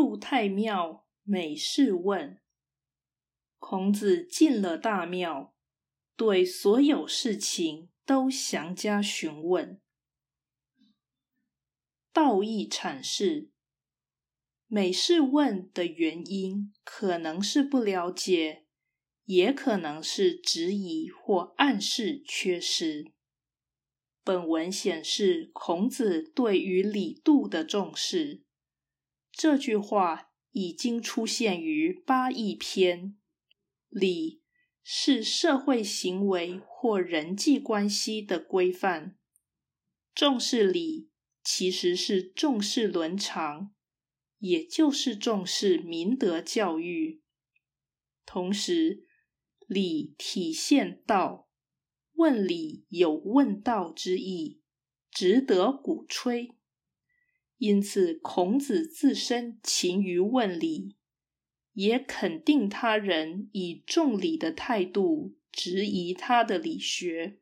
入太庙，每事问。孔子进了大庙，对所有事情都详加询问。道义阐释：每事问的原因，可能是不了解，也可能是质疑或暗示缺失。本文显示孔子对于礼度的重视。这句话已经出现于八义篇。礼是社会行为或人际关系的规范。重视礼，其实是重视伦常，也就是重视民德教育。同时，礼体现道。问礼有问道之意，值得鼓吹。因此，孔子自身勤于问礼，也肯定他人以重礼的态度质疑他的理学。